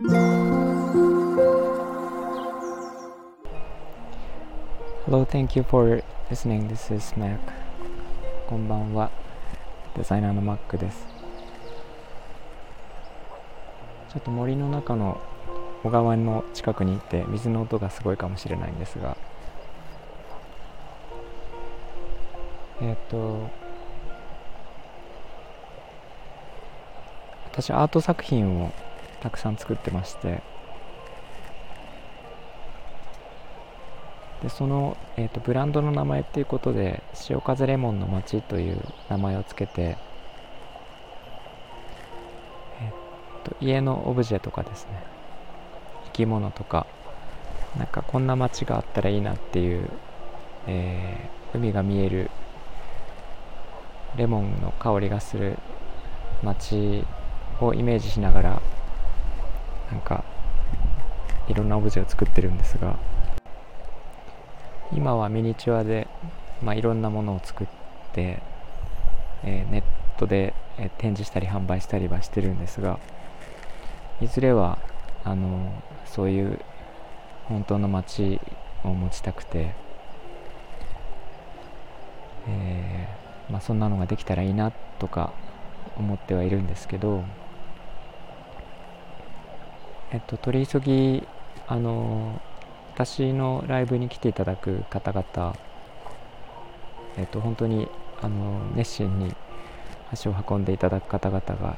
Hello, thank you for listening. This is Mac. こんばんは。デザイナーの Mac です。ちょっと森の中の小川の近くにいて水の音がすごいかもしれないんですが、えっ、ー、と、私アート作品をたくさん作ってまして。でその、えーと、ブランドの名前っていうことで潮風レモンの街という名前をつけて、えーと、家のオブジェとかですね。生き物とかなんかこんな街があったらいいなっていう、えー、海が見えるレモンの香りがする街をイメージしながらなんかいろんなオブジェを作ってるんですが今はミニチュアで、まあ、いろんなものを作って、えー、ネットで、えー、展示したり販売したりはしてるんですがいずれはあのそういう本当の街を持ちたくて、えー、まあ、そんなのができたらいいなとか思ってはいるんですけどえっと、取り急ぎあの私のライブに来ていただく方々、えっと、本当にあの熱心に足を運んでいただく方々が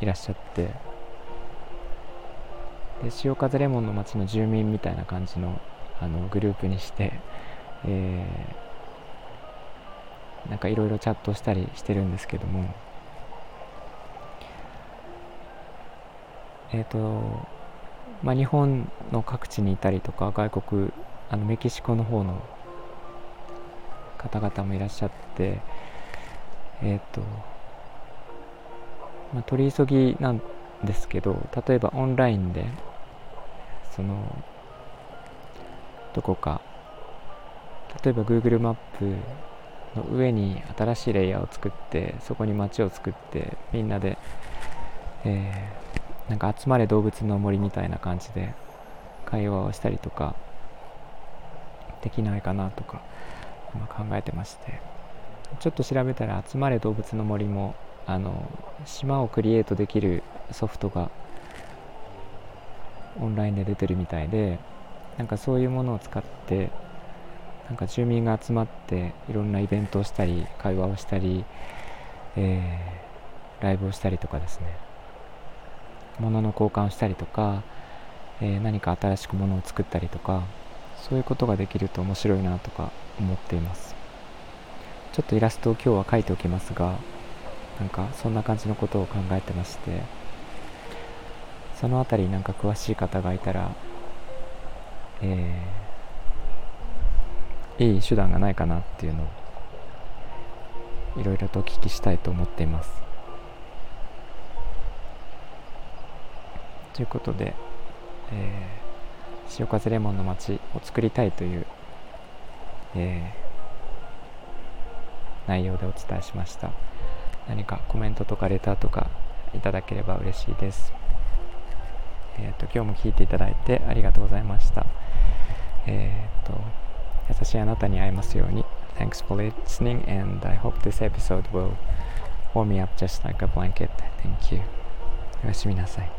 いらっしゃってで潮風レモンの町の住民みたいな感じのあのグループにして、えー、なんかいろいろチャットしたりしてるんですけどもえっ、ー、と、まあ、日本の各地にいたりとか、外国、あのメキシコの方の方々もいらっしゃって、えっ、ー、と、まあ、取り急ぎなんですけど、例えばオンラインで、その、どこか、例えば Google マップの上に新しいレイヤーを作って、そこに街を作って、みんなで、えーなんか集まれ動物の森みたいな感じで会話をしたりとかできないかなとか今考えてまして。ちょっと調べたら集まれ動物の森もあの島をクリエイトできるソフトがオンラインで出てるみたいでなんかそういうものを使ってなんか住民が集まっていろんなイベントをしたり会話をしたり、えー、ライブをしたりとかですね。物の交換をしたりとか、えー、何か新しく物を作ったりとかそういうことができると面白いなとか思っています。ちょっとイラストを今日は描いておきますがなんかそんな感じのことを考えてましてその辺りなんか詳しい方がいたら、えー、いい手段がないかなっていうのをいろいろとお聞きしたいと思っています。ということで、えー、潮風レモンの街を作りたいという、えー、内容でお伝えしました何かコメントとかレターとかいただければ嬉しいですえっ、ー、と今日も聞いていただいてありがとうございましたえっ、ー、と優しいあなたに会えますように Thanks for listening and I hope this episode will warm me up just like a blanket. Thank you. おやすみなさい。